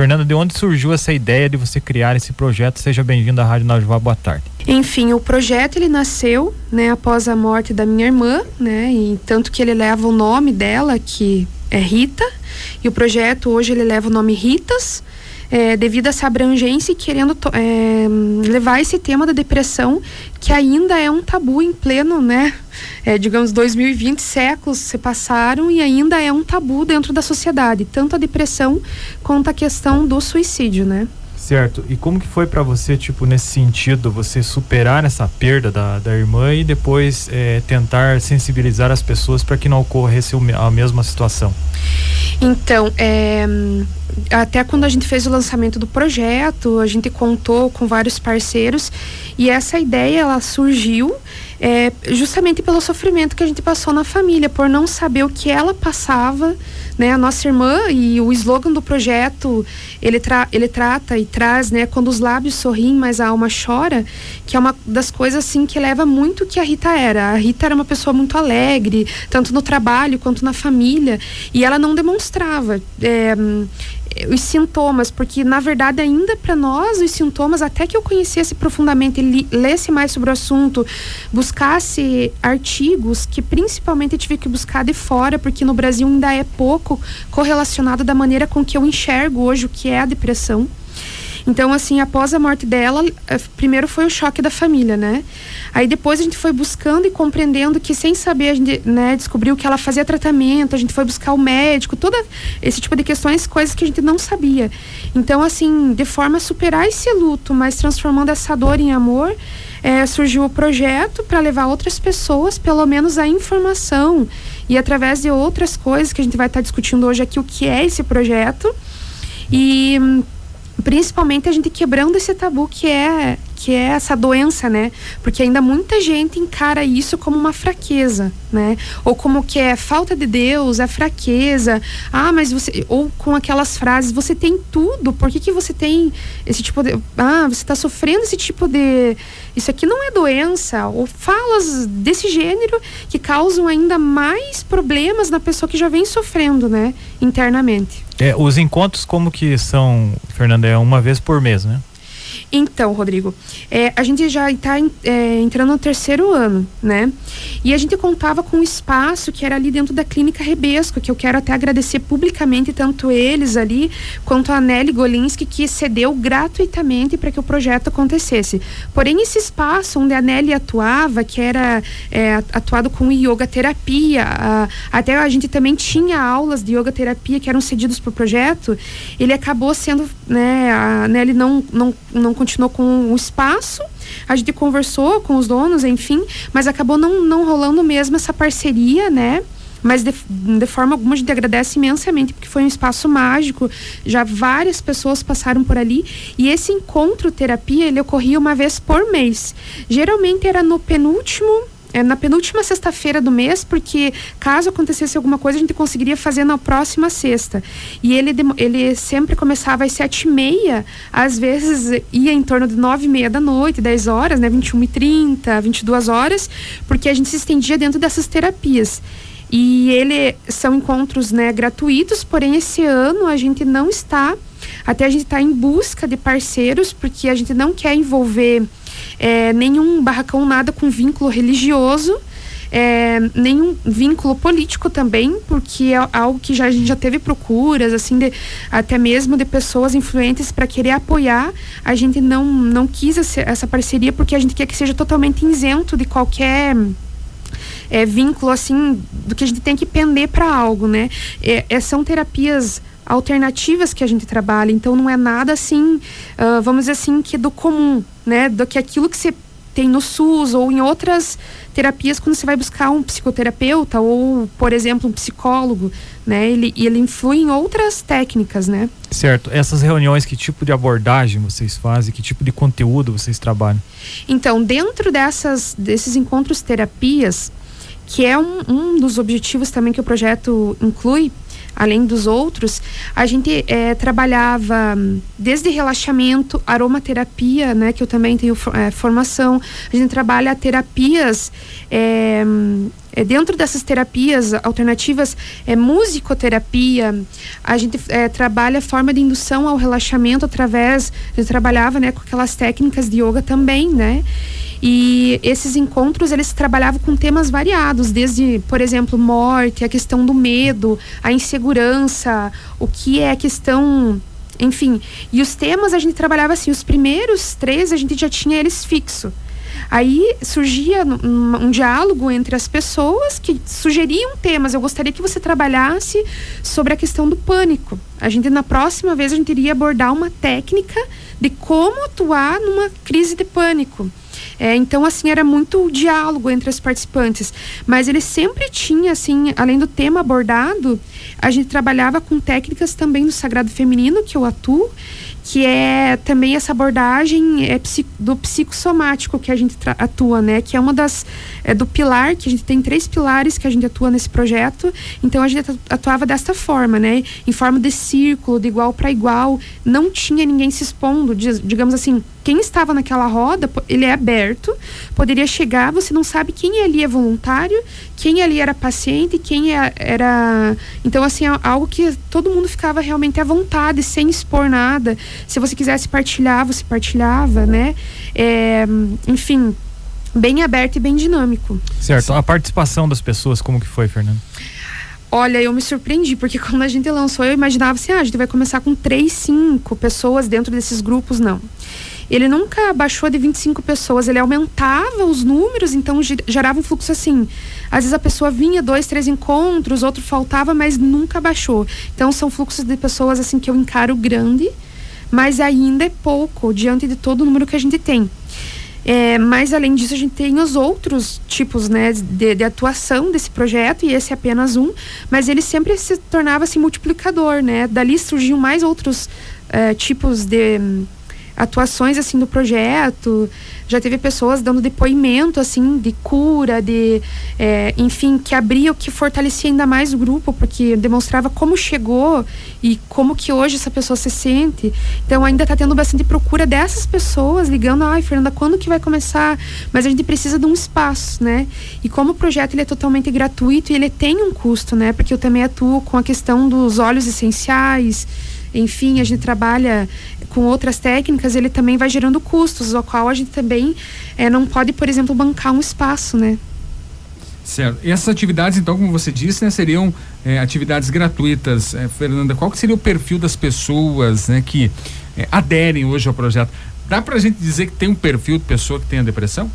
Fernanda, de onde surgiu essa ideia de você criar esse projeto? Seja bem-vindo à Rádio Najuvá, boa tarde. Enfim, o projeto ele nasceu, né, após a morte da minha irmã, né, e tanto que ele leva o nome dela, que é Rita, e o projeto hoje ele leva o nome Ritas, é, devido a essa abrangência e querendo é, levar esse tema da depressão, que ainda é um tabu em pleno, né? É, digamos, 2020 séculos se passaram e ainda é um tabu dentro da sociedade, tanto a depressão quanto a questão do suicídio, né? Certo. E como que foi para você, tipo, nesse sentido, você superar essa perda da, da irmã e depois é, tentar sensibilizar as pessoas para que não ocorresse a mesma situação? Então, é, até quando a gente fez o lançamento do projeto, a gente contou com vários parceiros e essa ideia ela surgiu é, justamente pelo sofrimento que a gente passou na família, por não saber o que ela passava, né? A nossa irmã e o slogan do projeto, ele, tra ele trata e traz, né? Quando os lábios sorriem, mas a alma chora, que é uma das coisas, assim, que leva muito o que a Rita era. A Rita era uma pessoa muito alegre, tanto no trabalho quanto na família, e ela não demonstrava. É, os sintomas, porque na verdade ainda para nós os sintomas, até que eu conhecesse profundamente, li, lesse mais sobre o assunto, buscasse artigos que principalmente tive que buscar de fora, porque no Brasil ainda é pouco correlacionado da maneira com que eu enxergo hoje o que é a depressão. Então, assim, após a morte dela, eh, primeiro foi o choque da família, né? Aí depois a gente foi buscando e compreendendo que sem saber a gente, né, descobriu que ela fazia tratamento, a gente foi buscar o médico, todo esse tipo de questões, coisas que a gente não sabia. Então, assim, de forma a superar esse luto, mas transformando essa dor em amor, é, surgiu o projeto para levar outras pessoas, pelo menos, a informação e através de outras coisas que a gente vai estar tá discutindo hoje aqui, o que é esse projeto. E principalmente a gente quebrando esse tabu que é que é essa doença, né? Porque ainda muita gente encara isso como uma fraqueza, né? Ou como que é falta de Deus, é fraqueza. Ah, mas você ou com aquelas frases, você tem tudo, por que que você tem esse tipo de ah, você está sofrendo esse tipo de isso aqui não é doença, ou falas desse gênero que causam ainda mais problemas na pessoa que já vem sofrendo, né, internamente. É, os encontros como que são, Fernanda, é uma vez por mês, né? Então, Rodrigo, é, a gente já está é, entrando no terceiro ano, né? E a gente contava com um espaço que era ali dentro da Clínica Rebesco, que eu quero até agradecer publicamente tanto eles ali quanto a Nelly Golinski, que cedeu gratuitamente para que o projeto acontecesse. Porém, esse espaço onde a Nelly atuava, que era é, atuado com yoga terapia, a, até a gente também tinha aulas de yoga terapia que eram cedidos para o projeto, ele acabou sendo, né, a Nelly não, não, não continuou com o espaço. A gente conversou com os donos, enfim, mas acabou não, não rolando mesmo essa parceria, né? mas de, de, forma alguma a gente agradece imensamente porque foi um espaço mágico já várias pessoas passaram por ali e esse encontro terapia ele ocorria uma vez por mês geralmente era no penúltimo é, na penúltima sexta-feira do mês, porque caso acontecesse alguma coisa, a gente conseguiria fazer na próxima sexta. E ele, ele sempre começava às sete e meia, às vezes ia em torno de nove e meia da noite, dez horas, né, vinte e uma e trinta, vinte e duas horas, porque a gente se estendia dentro dessas terapias. E ele são encontros né, gratuitos, porém esse ano a gente não está, até a gente está em busca de parceiros, porque a gente não quer envolver é, nenhum barracão nada com vínculo religioso. É, nenhum vínculo político também, porque é algo que já, a gente já teve procuras, assim, de, até mesmo de pessoas influentes para querer apoiar. A gente não, não quis essa, parceria porque a gente quer que seja totalmente isento de qualquer é, vínculo, assim, do que a gente tem que pender para algo, né? É, é, são terapias alternativas que a gente trabalha, então não é nada assim, uh, vamos dizer assim, que do comum, né? Do que aquilo que você tem no SUS ou em outras terapias quando você vai buscar um psicoterapeuta ou, por exemplo, um psicólogo, né? Ele, ele influi em outras técnicas, né? Certo. Essas reuniões, que tipo de abordagem vocês fazem? Que tipo de conteúdo vocês trabalham? Então, dentro dessas, desses encontros terapias, que é um, um dos objetivos também que o projeto inclui, além dos outros, a gente é, trabalhava desde relaxamento, aromaterapia, né, que eu também tenho é, formação. A gente trabalha terapias é, é, dentro dessas terapias alternativas, é musicoterapia, a gente é, trabalha forma de indução ao relaxamento através, a gente trabalhava né, com aquelas técnicas de yoga também, né? E esses encontros eles trabalhavam com temas variados, desde, por exemplo, morte, a questão do medo, a insegurança, o que é a questão enfim, e os temas a gente trabalhava assim, os primeiros três a gente já tinha eles fixo. Aí surgia um, um, diálogo entre as pessoas que sugeriam temas. Eu gostaria que você trabalhasse sobre a questão do pânico. A gente, na próxima vez, a gente iria abordar uma técnica de como atuar numa crise de pânico. É, então, assim, era muito diálogo entre os participantes. Mas ele sempre tinha, assim, além do tema abordado, a gente trabalhava com técnicas também do sagrado feminino, que eu atuo, que é também essa abordagem é, do psicossomático que a gente atua, né? Que é uma das é, do pilar que a gente tem três pilares que a gente atua nesse projeto. Então a gente atuava desta forma, né? Em forma de círculo, de igual para igual, não tinha ninguém se expondo, digamos assim. Quem estava naquela roda, ele é aberto, poderia chegar, você não sabe quem ali é voluntário, quem ali era paciente, quem é, era. Então, assim, é algo que todo mundo ficava realmente à vontade, sem expor nada. Se você quisesse partilhar, você partilhava, né? É, enfim, bem aberto e bem dinâmico. Certo. A participação das pessoas, como que foi, Fernando? Olha, eu me surpreendi, porque quando a gente lançou, eu imaginava assim, ah, a gente vai começar com três, cinco pessoas dentro desses grupos, não ele nunca baixou de 25 pessoas, ele aumentava os números, então gerava um fluxo assim. Às vezes a pessoa vinha dois, três encontros, outro faltava, mas nunca baixou. Então são fluxos de pessoas assim que eu encaro grande, mas ainda é pouco diante de todo o número que a gente tem. É, mas além disso a gente tem os outros tipos né, de, de, atuação desse projeto e esse é apenas um, mas ele sempre se tornava assim multiplicador, né? Dali surgiam mais outros é, tipos de atuações assim do projeto. Já teve pessoas dando depoimento assim de cura de é, enfim que abria o que fortalecia ainda mais o grupo porque demonstrava como chegou e como que hoje essa pessoa se sente. Então ainda está tendo bastante procura dessas pessoas ligando ai Fernanda quando que vai começar? Mas a gente precisa de um espaço né? E como o projeto ele é totalmente gratuito e ele tem um custo né? Porque eu também atuo com a questão dos óleos essenciais. Enfim, a gente trabalha com outras técnicas, ele também vai gerando custos, o qual a gente também é, não pode, por exemplo, bancar um espaço, né? Certo. E essas atividades, então, como você disse, né, seriam é, atividades gratuitas. É, Fernanda, qual que seria o perfil das pessoas né, que aderem hoje ao projeto? Dá para a gente dizer que tem um perfil de pessoa que tem a depressão?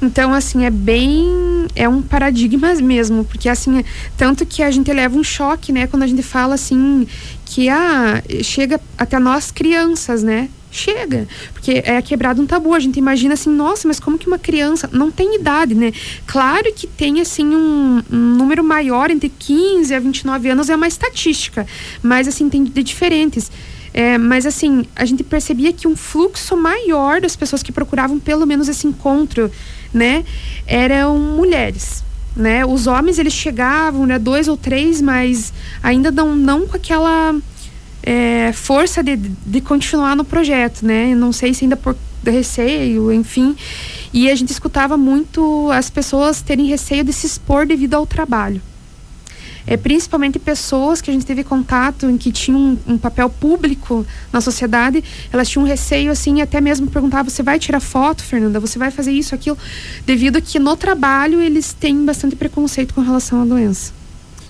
Então, assim, é bem. É um paradigma mesmo, porque, assim, tanto que a gente leva um choque, né, quando a gente fala, assim, que ah, chega até nós crianças, né? Chega, porque é quebrado um tabu. A gente imagina assim, nossa, mas como que uma criança não tem idade, né? Claro que tem assim um, um número maior entre 15 a 29 anos é uma estatística, mas assim tem de diferentes. É, mas assim, a gente percebia que um fluxo maior das pessoas que procuravam pelo menos esse encontro né, eram mulheres. Né? Os homens eles chegavam, né, dois ou três, mas ainda não, não com aquela é, força de, de continuar no projeto, né? Não sei se ainda por receio, enfim. E a gente escutava muito as pessoas terem receio de se expor devido ao trabalho é, principalmente pessoas que a gente teve contato em que tinham um, um, papel público na sociedade, elas tinham um receio assim, até mesmo perguntar: você vai tirar foto, Fernanda? Você vai fazer isso, aquilo? Devido que no trabalho eles têm bastante preconceito com relação à doença.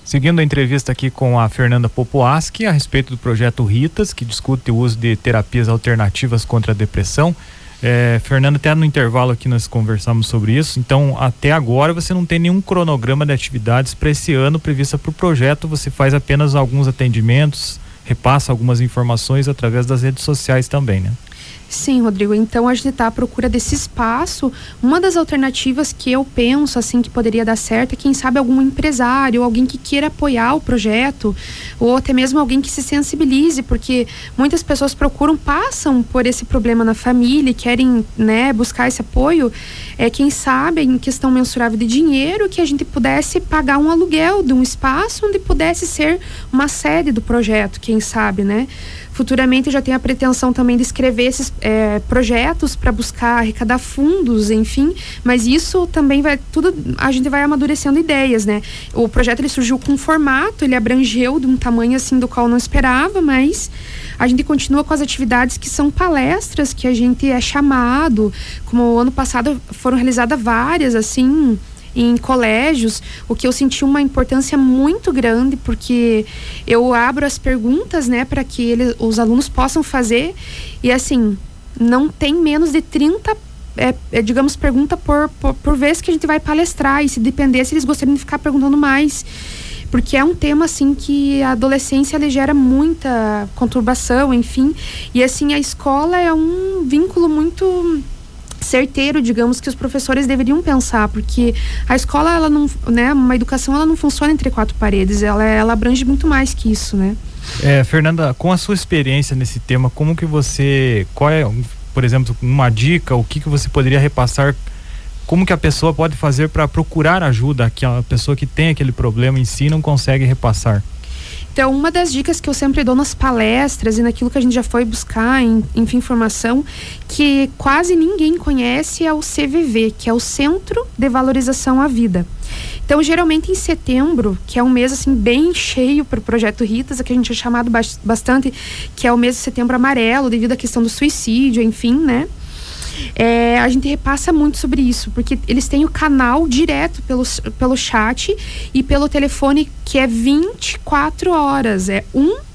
Seguindo a entrevista aqui com a Fernanda Popoaski a respeito do projeto Ritas, que discute o uso de terapias alternativas contra a depressão. É, Fernando, até no intervalo aqui nós conversamos sobre isso. Então, até agora você não tem nenhum cronograma de atividades para esse ano prevista para o projeto. Você faz apenas alguns atendimentos, repassa algumas informações através das redes sociais também, né? Sim, Rodrigo. Então a gente está à procura desse espaço. Uma das alternativas que eu penso assim que poderia dar certo é quem sabe algum empresário, alguém que queira apoiar o projeto, ou até mesmo alguém que se sensibilize, porque muitas pessoas procuram, passam por esse problema na família, e querem, né, buscar esse apoio. É quem sabe em questão mensurável de dinheiro que a gente pudesse pagar um aluguel de um espaço onde pudesse ser uma sede do projeto, quem sabe, né? Futuramente já tenho a pretensão também de escrever esses é, projetos para buscar arrecadar fundos, enfim. Mas isso também vai tudo a gente vai amadurecendo ideias, né? O projeto ele surgiu com um formato, ele abrangeu de um tamanho assim do qual não esperava, mas a gente continua com as atividades que são palestras que a gente é chamado, como ano passado foram realizadas várias assim em colégios, o que eu senti uma importância muito grande, porque eu abro as perguntas, né, para que eles, os alunos possam fazer, e assim, não tem menos de 30 é, é, digamos, pergunta por, por, por, vez que a gente vai palestrar, e se dependesse, eles gostariam de ficar perguntando mais. Porque é um tema, assim, que a adolescência ele gera muita conturbação, enfim. E, assim, a escola é um vínculo muito certeiro, digamos, que os professores deveriam pensar, porque a escola, ela não, né, uma educação, ela não funciona entre quatro paredes, ela, ela abrange muito mais que isso, né? É, Fernanda, com a sua experiência nesse tema, como que você, qual é, por exemplo, uma dica, o que que você poderia repassar como que a pessoa pode fazer para procurar ajuda, que a pessoa que tem aquele problema em si não consegue repassar? Então, uma das dicas que eu sempre dou nas palestras e naquilo que a gente já foi buscar, em, enfim, informação, que quase ninguém conhece é o CVV, que é o Centro de Valorização à Vida. Então, geralmente em setembro, que é um mês assim bem cheio para o projeto Ritas, que a gente é chamado bastante, que é o mês de setembro amarelo, devido à questão do suicídio, enfim, né? É, a gente repassa muito sobre isso, porque eles têm o canal direto pelo, pelo chat e pelo telefone que é 24 horas, é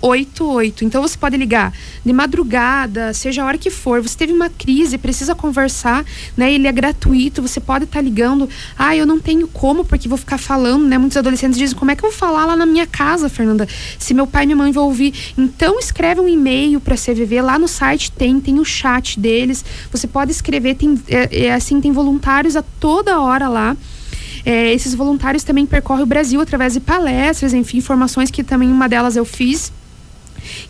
188. Então você pode ligar de madrugada, seja a hora que for. Você teve uma crise, precisa conversar, né? Ele é gratuito, você pode estar tá ligando. Ah, eu não tenho como, porque vou ficar falando, né? Muitos adolescentes dizem: como é que eu vou falar lá na minha casa, Fernanda? Se meu pai e minha mãe vão ouvir. Então escreve um e-mail para CVV, lá no site tem, tem o chat deles. Você pode escrever, tem, é, é, assim, tem voluntários a toda hora lá. É, esses voluntários também percorrem o Brasil através de palestras, enfim, informações que também uma delas eu fiz.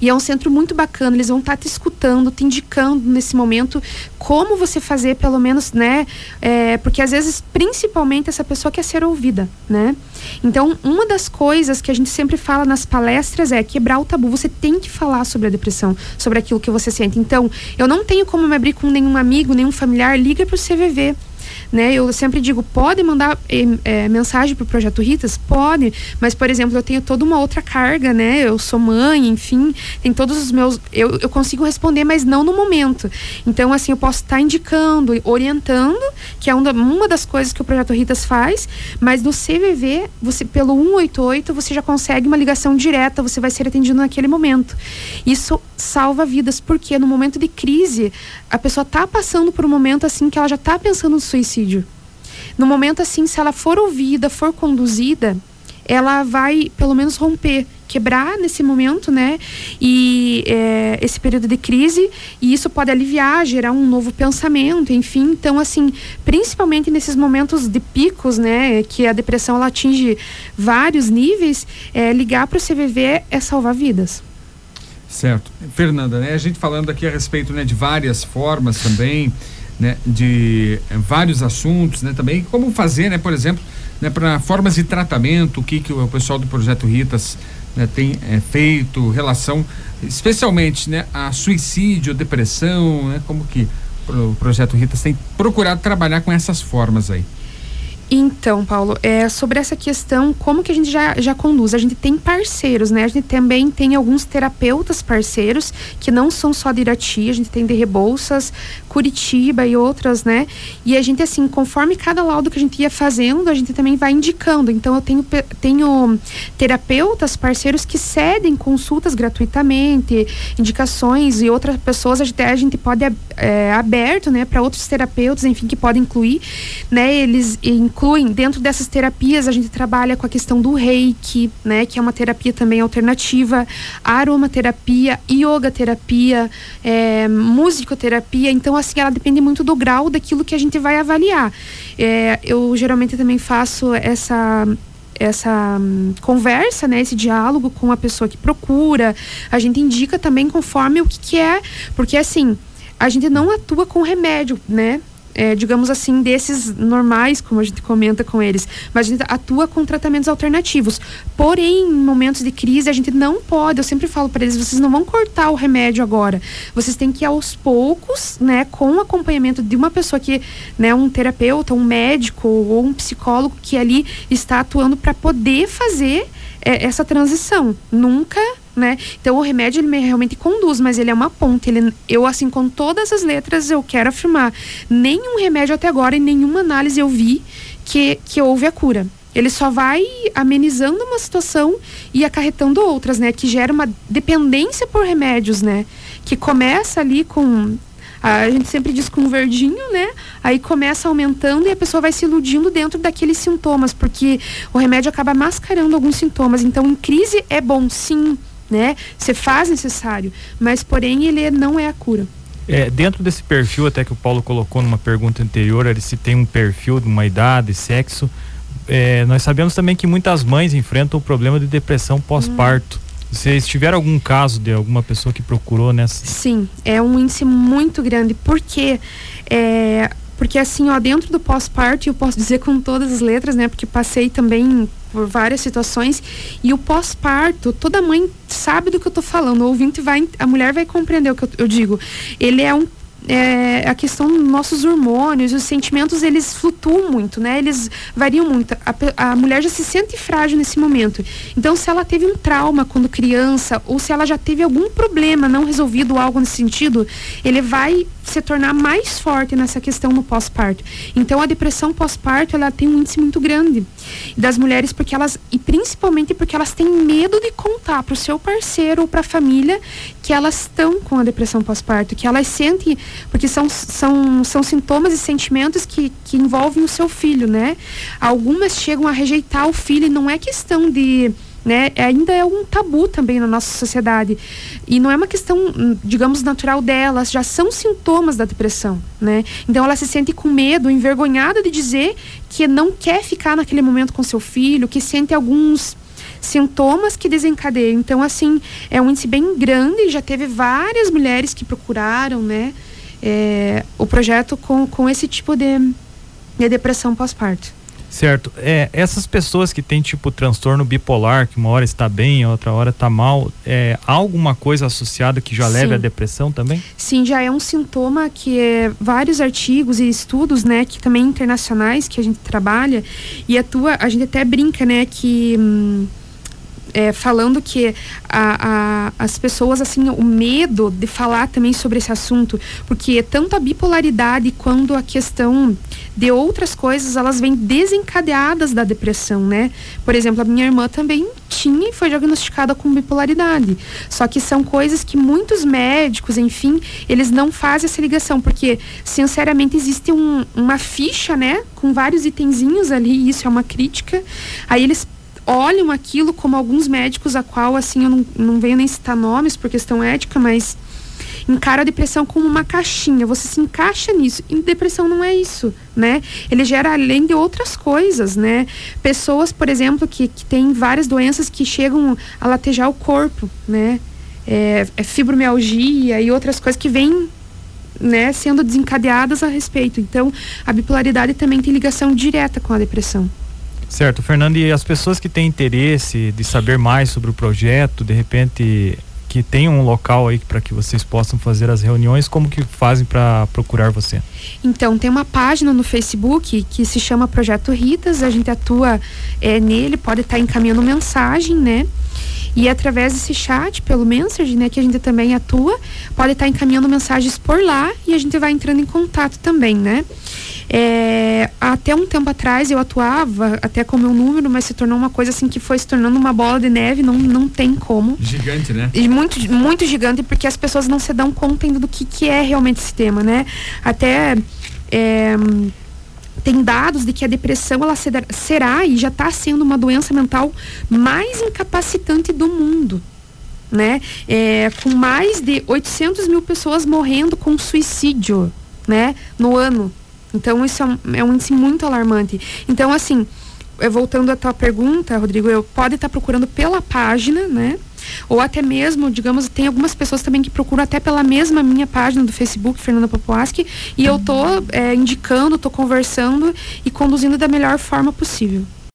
E é um centro muito bacana, eles vão estar tá te escutando, te indicando nesse momento como você fazer, pelo menos, né? É, porque às vezes, principalmente, essa pessoa quer ser ouvida, né? Então, uma das coisas que a gente sempre fala nas palestras é quebrar o tabu. Você tem que falar sobre a depressão, sobre aquilo que você sente. Então, eu não tenho como me abrir com nenhum amigo, nenhum familiar, liga para o CVV né? Eu sempre digo, pode mandar é, mensagem para o Projeto Ritas? Pode, mas, por exemplo, eu tenho toda uma outra carga, né? Eu sou mãe, enfim, tem todos os meus... Eu, eu consigo responder, mas não no momento. Então, assim, eu posso estar tá indicando, orientando, que é uma, uma das coisas que o Projeto Ritas faz, mas no CVV, você, pelo 188, você já consegue uma ligação direta, você vai ser atendido naquele momento. Isso salva vidas, porque no momento de crise, a pessoa está passando por um momento assim que ela já está pensando no suicídio. No momento assim, se ela for ouvida, for conduzida, ela vai pelo menos romper, quebrar nesse momento, né? E é, esse período de crise, e isso pode aliviar, gerar um novo pensamento, enfim. Então, assim, principalmente nesses momentos de picos, né? Que a depressão ela atinge vários níveis, é, ligar para o CVV é salvar vidas. Certo. Fernanda, né, a gente falando aqui a respeito né, de várias formas também, né, de eh, vários assuntos, né, também como fazer, né, por exemplo, né, para formas de tratamento, o que, que o pessoal do Projeto Ritas né, tem é, feito, relação, especialmente né, a suicídio, depressão, né, como que o Projeto Ritas tem procurado trabalhar com essas formas aí. Então, Paulo, é, sobre essa questão, como que a gente já, já conduz? A gente tem parceiros, né? A gente também tem alguns terapeutas parceiros que não são só de Irati, a gente tem de Rebouças, Curitiba e outras, né? E a gente, assim, conforme cada laudo que a gente ia fazendo, a gente também vai indicando. Então, eu tenho, tenho terapeutas parceiros que cedem consultas gratuitamente, indicações e outras pessoas, a gente, a gente pode é, aberto, né, para outros terapeutas, enfim, que podem incluir, né? Eles incluem dentro dessas terapias a gente trabalha com a questão do reiki, né, que é uma terapia também alternativa, aromaterapia, yoga terapia, é, musicoterapia. Então assim ela depende muito do grau daquilo que a gente vai avaliar. É, eu geralmente também faço essa essa hum, conversa, né, esse diálogo com a pessoa que procura. A gente indica também conforme o que, que é, porque assim a gente não atua com remédio, né? É, digamos assim, desses normais, como a gente comenta com eles, mas a gente atua com tratamentos alternativos. Porém, em momentos de crise, a gente não pode, eu sempre falo para eles, vocês não vão cortar o remédio agora. Vocês têm que ir aos poucos, né, com acompanhamento de uma pessoa que, né, um terapeuta, um médico ou um psicólogo que ali está atuando para poder fazer é, essa transição. Nunca né? Então o remédio ele realmente conduz, mas ele é uma ponte. Ele, eu assim com todas as letras eu quero afirmar, nenhum remédio até agora em nenhuma análise eu vi que que houve a cura. Ele só vai amenizando uma situação e acarretando outras, né? Que gera uma dependência por remédios, né? Que começa ali com a gente sempre diz com um verdinho, né? Aí começa aumentando e a pessoa vai se iludindo dentro daqueles sintomas, porque o remédio acaba mascarando alguns sintomas. Então, em crise é bom, sim, né? Você faz necessário, mas porém ele não é a cura. É, dentro desse perfil até que o Paulo colocou numa pergunta anterior, ele se tem um perfil de uma idade, sexo. É, nós sabemos também que muitas mães enfrentam o problema de depressão pós-parto. Hum. Vocês tiveram algum caso de alguma pessoa que procurou nessa? Sim, é um índice muito grande, porque é, porque assim, ó, dentro do pós-parto, eu posso dizer com todas as letras, né? Porque passei também por várias situações. E o pós-parto, toda mãe sabe do que eu tô falando. O ouvinte vai, a mulher vai compreender o que eu, eu digo. Ele é um é, a questão dos nossos hormônios, os sentimentos, eles flutuam muito, né? Eles variam muito. A, a, mulher já se sente frágil nesse momento. Então, se ela teve um trauma quando criança, ou se ela já teve algum problema não resolvido, algo nesse sentido, ele vai se tornar mais forte nessa questão no pós-parto. Então, a depressão pós-parto, ela tem um índice muito grande das mulheres, porque elas, e principalmente porque elas têm medo de contar para o seu parceiro ou para a família que elas estão com a depressão pós-parto, que elas sentem porque são, são, são sintomas e sentimentos que, que envolvem o seu filho, né? Algumas chegam a rejeitar o filho e não é questão de né, ainda é um tabu também na nossa sociedade. E não é uma questão, digamos, natural delas, já são sintomas da depressão, né? Então ela se sente com medo, envergonhada de dizer que não quer ficar naquele momento com seu filho, que sente alguns sintomas que desencadeiam. Então, assim, é um índice bem grande, já teve várias mulheres que procuraram, né? é, o projeto com, com esse tipo de, de depressão pós-parto. Certo. É, essas pessoas que têm tipo transtorno bipolar, que uma hora está bem, outra hora está mal, é, há alguma coisa associada que já Sim. leve à depressão também? Sim, já é um sintoma que é, vários artigos e estudos, né, que também internacionais que a gente trabalha e atua, a gente até brinca, né, que hum, é, falando que a, a, as pessoas, assim, o medo de falar também sobre esse assunto, porque tanto a bipolaridade quanto a questão de outras coisas, elas vêm desencadeadas da depressão, né? Por exemplo, a minha irmã também tinha e foi diagnosticada com bipolaridade. Só que são coisas que muitos médicos, enfim, eles não fazem essa ligação, porque, sinceramente, existe um, uma ficha, né, com vários itenzinhos ali, e isso é uma crítica. Aí eles olham aquilo como alguns médicos, a qual, assim, eu não, não venho nem citar nomes por questão ética, mas encara a depressão como uma caixinha, você se encaixa nisso. E depressão não é isso, né? Ele gera além de outras coisas, né? Pessoas, por exemplo, que, que têm várias doenças que chegam a latejar o corpo, né? É, é fibromialgia e outras coisas que vêm né, sendo desencadeadas a respeito. Então, a bipolaridade também tem ligação direta com a depressão. Certo, Fernando, e as pessoas que têm interesse de saber mais sobre o projeto, de repente que tem um local aí para que vocês possam fazer as reuniões, como que fazem para procurar você? Então, tem uma página no Facebook que se chama Projeto Ritas, a gente atua é, nele, pode estar tá encaminhando mensagem, né? E através desse chat, pelo Messenger, né, que a gente também atua, pode estar tá encaminhando mensagens por lá e a gente vai entrando em contato também, né? É, até um tempo atrás eu atuava até com o meu número, mas se tornou uma coisa assim que foi se tornando uma bola de neve, não, não tem como. Gigante, né? E muito, muito gigante, porque as pessoas não se dão conta ainda do que, que é realmente esse tema, né? Até. É, tem dados de que a depressão ela será e já está sendo uma doença mental mais incapacitante do mundo. Né? É, com mais de 800 mil pessoas morrendo com suicídio né? no ano. Então, isso é um, é um índice muito alarmante. Então, assim, voltando à tua pergunta, Rodrigo, eu pode estar tá procurando pela página, né? Ou até mesmo, digamos, tem algumas pessoas também que procuram até pela mesma minha página do Facebook, Fernanda Popoaski, e eu tô é, indicando, tô conversando e conduzindo da melhor forma possível.